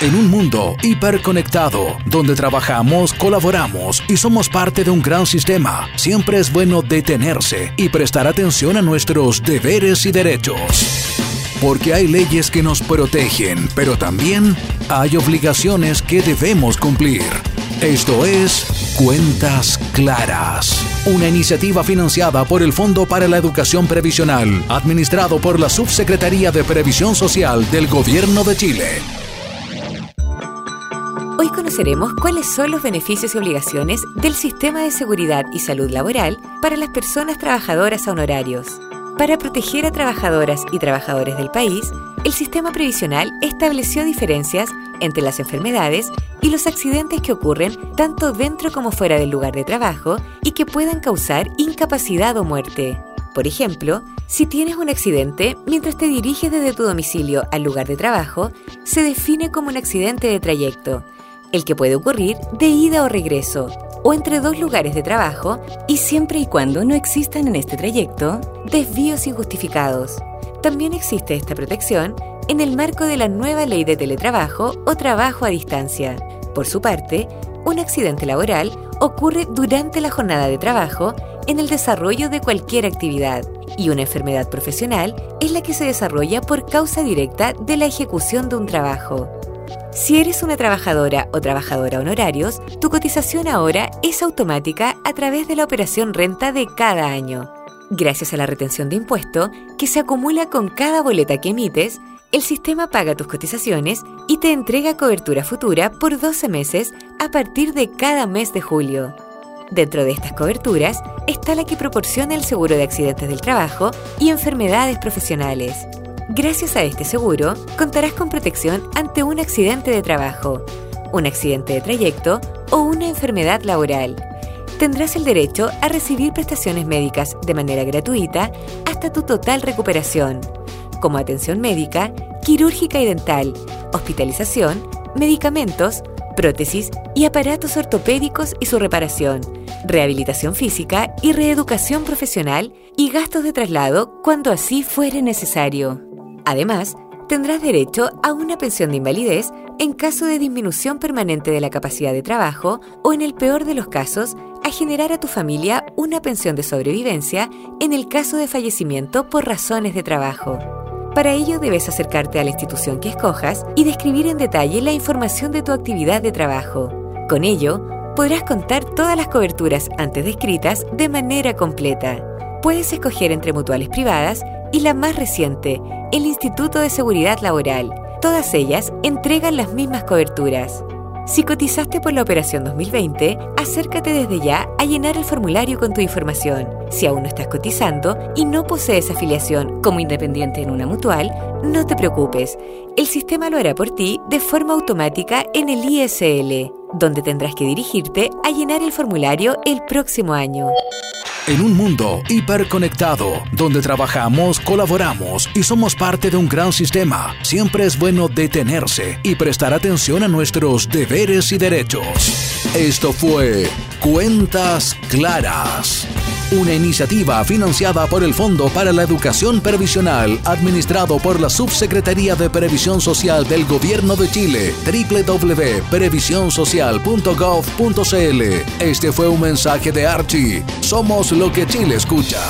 En un mundo hiperconectado, donde trabajamos, colaboramos y somos parte de un gran sistema, siempre es bueno detenerse y prestar atención a nuestros deberes y derechos. Porque hay leyes que nos protegen, pero también hay obligaciones que debemos cumplir. Esto es Cuentas Claras, una iniciativa financiada por el Fondo para la Educación Previsional, administrado por la Subsecretaría de Previsión Social del Gobierno de Chile. Hoy conoceremos cuáles son los beneficios y obligaciones del sistema de seguridad y salud laboral para las personas trabajadoras a honorarios. Para proteger a trabajadoras y trabajadores del país, el sistema previsional estableció diferencias entre las enfermedades y los accidentes que ocurren tanto dentro como fuera del lugar de trabajo y que puedan causar incapacidad o muerte. Por ejemplo, si tienes un accidente mientras te diriges desde tu domicilio al lugar de trabajo, se define como un accidente de trayecto el que puede ocurrir de ida o regreso, o entre dos lugares de trabajo, y siempre y cuando no existan en este trayecto desvíos injustificados. También existe esta protección en el marco de la nueva ley de teletrabajo o trabajo a distancia. Por su parte, un accidente laboral ocurre durante la jornada de trabajo en el desarrollo de cualquier actividad y una enfermedad profesional es la que se desarrolla por causa directa de la ejecución de un trabajo. Si eres una trabajadora o trabajadora honorarios, tu cotización ahora es automática a través de la operación renta de cada año. Gracias a la retención de impuesto, que se acumula con cada boleta que emites, el sistema paga tus cotizaciones y te entrega cobertura futura por 12 meses a partir de cada mes de julio. Dentro de estas coberturas está la que proporciona el seguro de accidentes del trabajo y enfermedades profesionales. Gracias a este seguro, contarás con protección ante un accidente de trabajo, un accidente de trayecto o una enfermedad laboral. Tendrás el derecho a recibir prestaciones médicas de manera gratuita hasta tu total recuperación, como atención médica, quirúrgica y dental, hospitalización, medicamentos, prótesis y aparatos ortopédicos y su reparación, rehabilitación física y reeducación profesional y gastos de traslado cuando así fuere necesario. Además, tendrás derecho a una pensión de invalidez en caso de disminución permanente de la capacidad de trabajo o, en el peor de los casos, a generar a tu familia una pensión de sobrevivencia en el caso de fallecimiento por razones de trabajo. Para ello debes acercarte a la institución que escojas y describir en detalle la información de tu actividad de trabajo. Con ello, podrás contar todas las coberturas antes descritas de manera completa. Puedes escoger entre mutuales privadas y la más reciente, el Instituto de Seguridad Laboral. Todas ellas entregan las mismas coberturas. Si cotizaste por la operación 2020, acércate desde ya a llenar el formulario con tu información. Si aún no estás cotizando y no posees afiliación como independiente en una mutual, no te preocupes. El sistema lo hará por ti de forma automática en el ISL, donde tendrás que dirigirte a llenar el formulario el próximo año. En un mundo hiperconectado, donde trabajamos, colaboramos y somos parte de un gran sistema, siempre es bueno detenerse y prestar atención a nuestros deberes y derechos. Esto fue Cuentas Claras, una iniciativa financiada por el Fondo para la Educación Previsional, administrado por la Subsecretaría de Previsión Social del Gobierno de Chile, www.previsionsocial.gov.cl. Este fue un mensaje de Archie. Somos lo que Chile escucha.